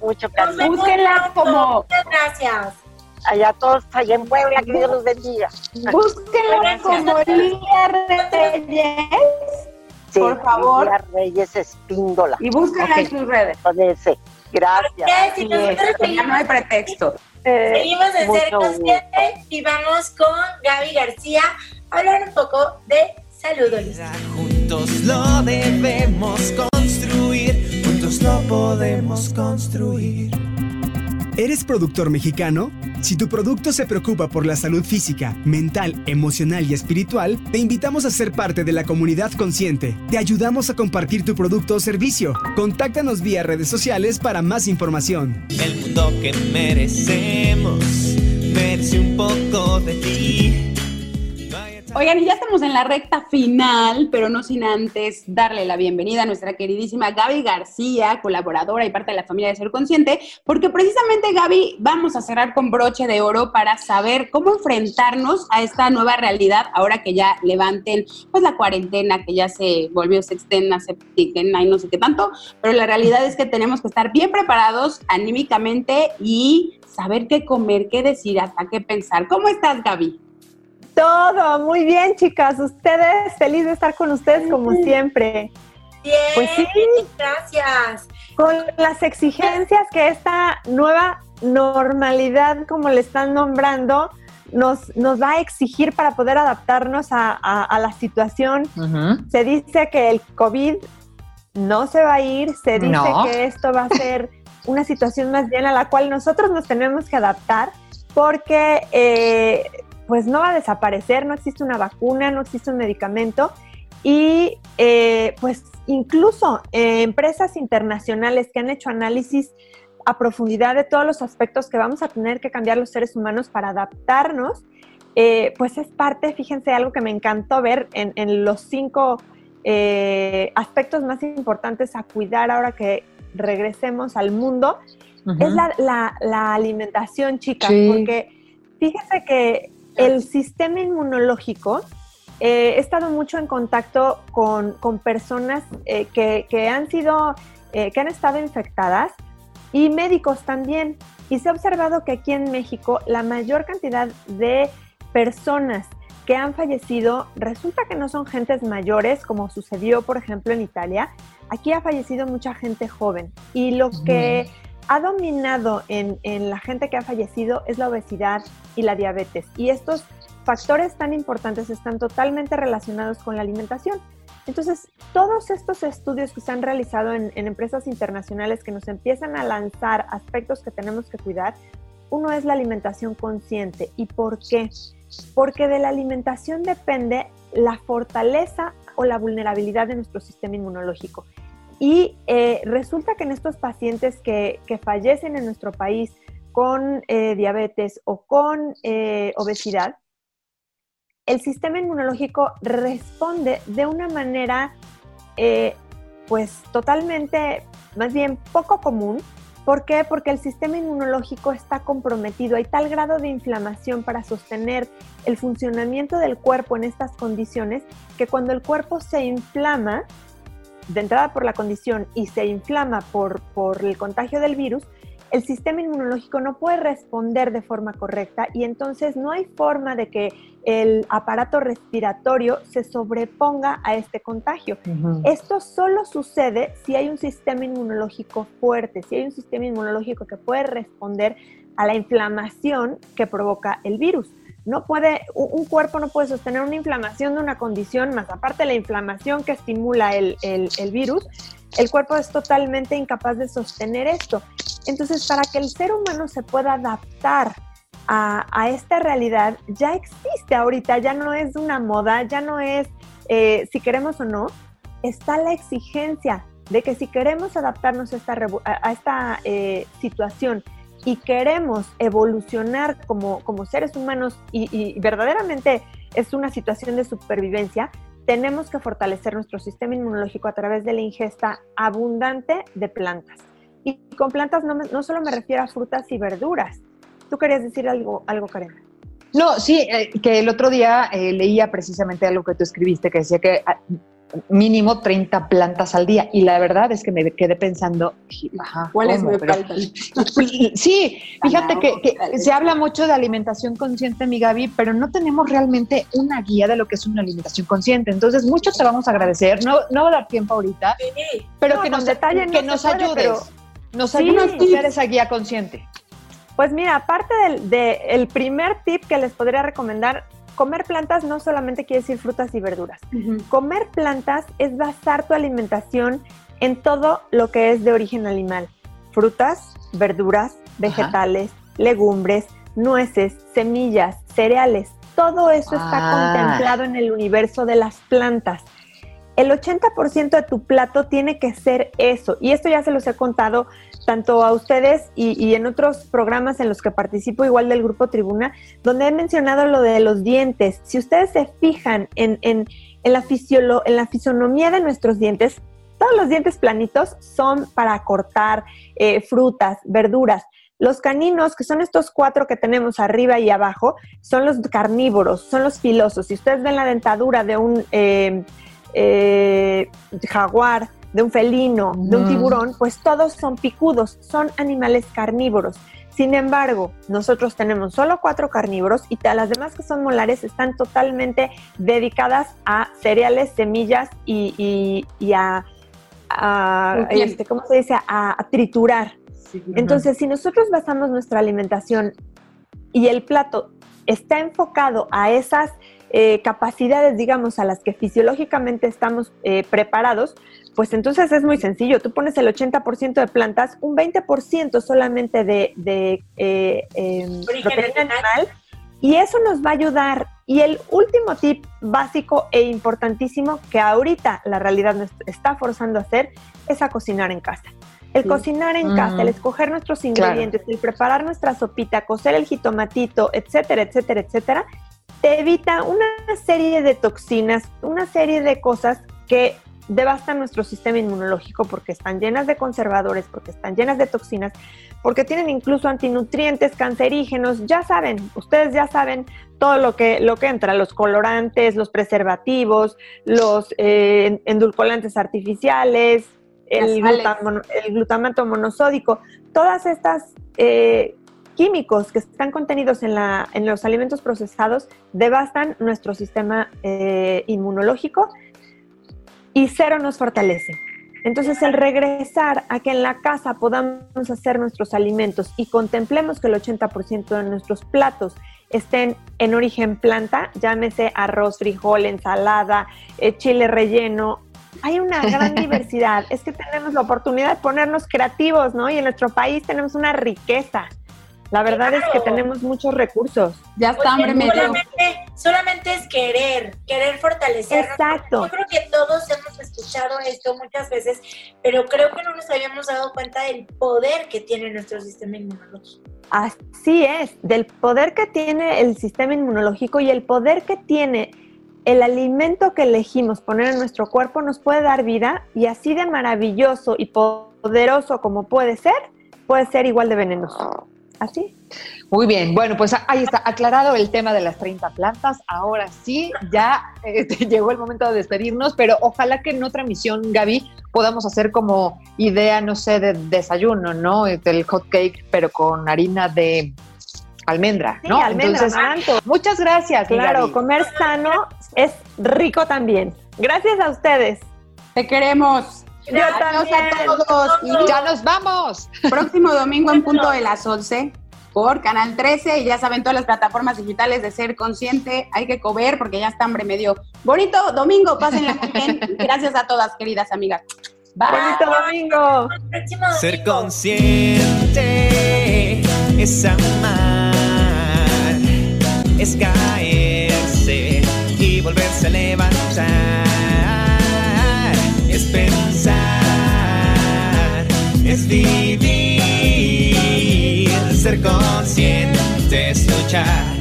mucho cariño. Búsquenla como... Muchas gracias allá todos allá en Puebla, que Dios los bendiga. Búsquenla como Lilia Reyes, por favor. Lilia Reyes Espíndola. Y búsquenla en sus redes. Con ese. Gracias. ya no hay pretexto. Eh, Seguimos en Ser Consciente y vamos con Gaby García a hablar un poco de salud Juntos lo debemos construir, juntos lo podemos construir. ¿Eres productor mexicano? Si tu producto se preocupa por la salud física, mental, emocional y espiritual, te invitamos a ser parte de la comunidad consciente. Te ayudamos a compartir tu producto o servicio. Contáctanos vía redes sociales para más información. El mundo que merecemos merece un poco de ti. Oigan, y ya estamos en la recta final, pero no sin antes darle la bienvenida a nuestra queridísima Gaby García, colaboradora y parte de la familia de Ser Consciente, porque precisamente Gaby vamos a cerrar con broche de oro para saber cómo enfrentarnos a esta nueva realidad ahora que ya levanten pues la cuarentena, que ya se volvió sextena, septena y no sé qué tanto, pero la realidad es que tenemos que estar bien preparados anímicamente y saber qué comer, qué decir, hasta qué pensar. ¿Cómo estás, Gaby? Todo, muy bien, chicas. Ustedes, feliz de estar con ustedes como siempre. Bien, Pues sí. gracias. Con las exigencias que esta nueva normalidad, como le están nombrando, nos, nos va a exigir para poder adaptarnos a, a- a la situación. Se dice que el COVID no se va a ir, se dice No. que esto va a ser una situación más bien a la cual nosotros nos tenemos que adaptar porque eh, pues no va a desaparecer, no existe una vacuna, no existe un medicamento y eh, pues incluso eh, empresas internacionales que han hecho análisis a profundidad de todos los aspectos que vamos a tener que cambiar los seres humanos para adaptarnos, eh, pues es parte, fíjense, algo que me encantó ver en, en los cinco aspectos más importantes a cuidar ahora que regresemos al mundo, es la, la- la alimentación, chicas, Sí. porque fíjense que el sistema inmunológico, eh, he estado mucho en contacto con, con personas eh, que, que han sido, eh, que han estado infectadas y médicos también. Y se ha observado que aquí en México la mayor cantidad de personas que han fallecido resulta que no son gentes mayores, como sucedió, por ejemplo, en Italia. Aquí ha fallecido mucha gente joven. Y lo que ha dominado en, la gente que ha fallecido es la obesidad y la diabetes. Y estos factores tan importantes están totalmente relacionados con la alimentación. Entonces, todos estos estudios que se han realizado en, en empresas internacionales que nos empiezan a lanzar aspectos que tenemos que cuidar, uno es la alimentación consciente. ¿Y por qué? Porque de la alimentación depende la fortaleza o la vulnerabilidad de nuestro sistema inmunológico. Y eh, resulta que en estos pacientes que, que fallecen en nuestro país con eh, diabetes o con eh, obesidad, el sistema inmunológico responde de una manera eh, pues totalmente, más bien poco común. ¿Por qué? Porque el sistema inmunológico está comprometido. Hay tal grado de inflamación para sostener el funcionamiento del cuerpo en estas condiciones que cuando el cuerpo se inflama, de entrada por la condición y se inflama por, por el contagio del virus, el sistema inmunológico no puede responder de forma correcta y entonces no hay forma de que el aparato respiratorio se sobreponga a este contagio. Esto solo sucede si hay un sistema inmunológico fuerte, si hay un sistema inmunológico que puede responder a la inflamación que provoca el virus. No puede, un cuerpo no puede sostener una inflamación de una condición, más aparte la inflamación que estimula el, el- virus, el cuerpo es totalmente incapaz de sostener esto. Entonces, para que el ser humano se pueda adaptar a, a esta realidad, ya existe ahorita, ya no es una moda, ya no es eh, si queremos o no, está la exigencia de que si queremos adaptarnos a esta, a esta eh, situación y queremos evolucionar como, como seres humanos y, verdaderamente es una situación de supervivencia, tenemos que fortalecer nuestro sistema inmunológico a través de la ingesta abundante de plantas. Y con plantas no, no solo me refiero a frutas y verduras. ¿Tú querías decir algo, algo Karen? No, sí, eh, que el otro día eh, leía precisamente algo que tú escribiste que decía que ah, mínimo 30 plantas al día y la verdad es que me quedé pensando, ajá, ¿Cuáles ¿cómo? me Pero- faltan? [LAUGHS] Sí, fíjate que, que se habla mucho de alimentación consciente, mi Gaby, pero no tenemos realmente una guía de lo que es una alimentación consciente. Entonces, mucho te vamos a agradecer. No, no va a dar tiempo ahorita, Sí. pero No, que nos, detalle no que nos puede, ayudes. Nos Sí. ayudes a hacer esa guía consciente. Pues mira, aparte del de el primer tip que les podría recomendar, comer plantas no solamente quiere decir frutas y verduras. Comer plantas es basar tu alimentación en todo lo que es de origen animal. Frutas, verduras, vegetales, legumbres, nueces, semillas, cereales, todo eso está Ah. contemplado en el universo de las plantas. El 80% de tu plato tiene que ser eso. Y esto ya se los he contado tanto a ustedes y, y en otros programas en los que participo, igual del Grupo Tribuna, donde he mencionado lo de los dientes. Si ustedes se fijan en, en- en la, fisiolo- en la fisonomía de nuestros dientes, todos los dientes planitos son para cortar eh, frutas, verduras. Los caninos, que son estos cuatro que tenemos arriba y abajo, son los carnívoros, son los filosos. Si ustedes ven la dentadura de un eh, eh, jaguar, de un felino, de un tiburón, pues todos son picudos, son animales carnívoros. Sin embargo, nosotros tenemos solo cuatro carnívoros y todas las demás que son molares están totalmente dedicadas a cereales, semillas y, y- y a, este, ¿cómo se dice? A- a triturar. Entonces, si nosotros basamos nuestra alimentación y el plato está enfocado a esas eh, capacidades, digamos, a las que fisiológicamente estamos eh, preparados, pues entonces es muy sencillo. Tú pones el 80% de plantas, un 20% solamente de, de, eh, em, proteína animal. y eso nos va a ayudar. Y el último tip básico e importantísimo que ahorita la realidad nos está forzando a hacer es a cocinar en casa. El Sí. cocinar en Mm. casa, el escoger nuestros Claro. ingredientes, el preparar nuestra sopita, cocer el jitomatito, etcétera, etcétera, etcétera, te evita una serie de toxinas, una serie de cosas que devastan nuestro sistema inmunológico porque están llenas de conservadores, porque están llenas de toxinas, porque tienen incluso antinutrientes, cancerígenos, ya saben, ustedes ya saben todo lo que, lo que entra, los colorantes, los preservativos, los eh, endulcorantes artificiales, el, el glutamato monosódico, todas estas eh, químicos que están contenidos en, la, en los alimentos procesados devastan nuestro sistema eh, inmunológico y cero nos fortalece. Entonces, el regresar a que en la casa podamos hacer nuestros alimentos y contemplemos que el 80% de nuestros platos estén en origen planta, llámese arroz, frijol, ensalada, eh, chile relleno, hay una gran [LAUGHS] diversidad. Es que tenemos la oportunidad de ponernos creativos, ¿no? Y en nuestro país tenemos una riqueza. La verdad es que tenemos muchos recursos. Ya está, hambre solamente, solamente es querer, querer fortalecernos. Exacto. Yo creo que todos hemos escuchado esto muchas veces, pero creo que no nos habíamos dado cuenta del poder que tiene nuestro sistema inmunológico. Así es, del poder que tiene el sistema inmunológico y el poder que tiene el alimento que elegimos poner en nuestro cuerpo nos puede dar vida y así de maravilloso y poderoso como puede ser, puede ser igual de venenoso. Así. Muy bien, bueno, pues ahí está aclarado el tema de las 30 plantas. Ahora sí, ya este, [LAUGHS] llegó el momento de despedirnos, pero ojalá que en otra misión, Gaby, podamos hacer como idea, no sé, de desayuno, ¿no? Del hot cake, pero con harina de almendra, Sí, ¿no? almendra, amaranto. muchas gracias. Claro, Gaby. comer sano es rico también. Gracias a ustedes. Te queremos. Yo Adiós también. a todos. Y Ya nos vamos. próximo domingo en punto de las 11 por Canal 13 y ya saben todas las plataformas digitales de Ser Consciente. Hay que comer porque ya está hambre medio. Bonito domingo, pásenla muy bien. [LAUGHS] Gracias a todas, queridas amigas. Bye. Bonito domingo. Ser consciente es amar, es caerse y volverse a levantar, es pensar, es vivir. Ser consciente es luchar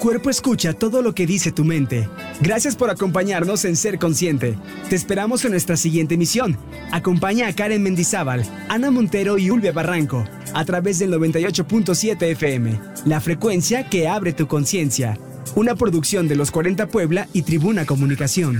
cuerpo escucha todo lo que dice tu mente. Gracias por acompañarnos en Ser Consciente. Te esperamos en nuestra siguiente emisión. Acompaña a Karen Mendizábal, Ana Montero y Ulvia Barranco a través del 98.7 FM, la frecuencia que abre tu conciencia. Una producción de los 40 Puebla y Tribuna Comunicación.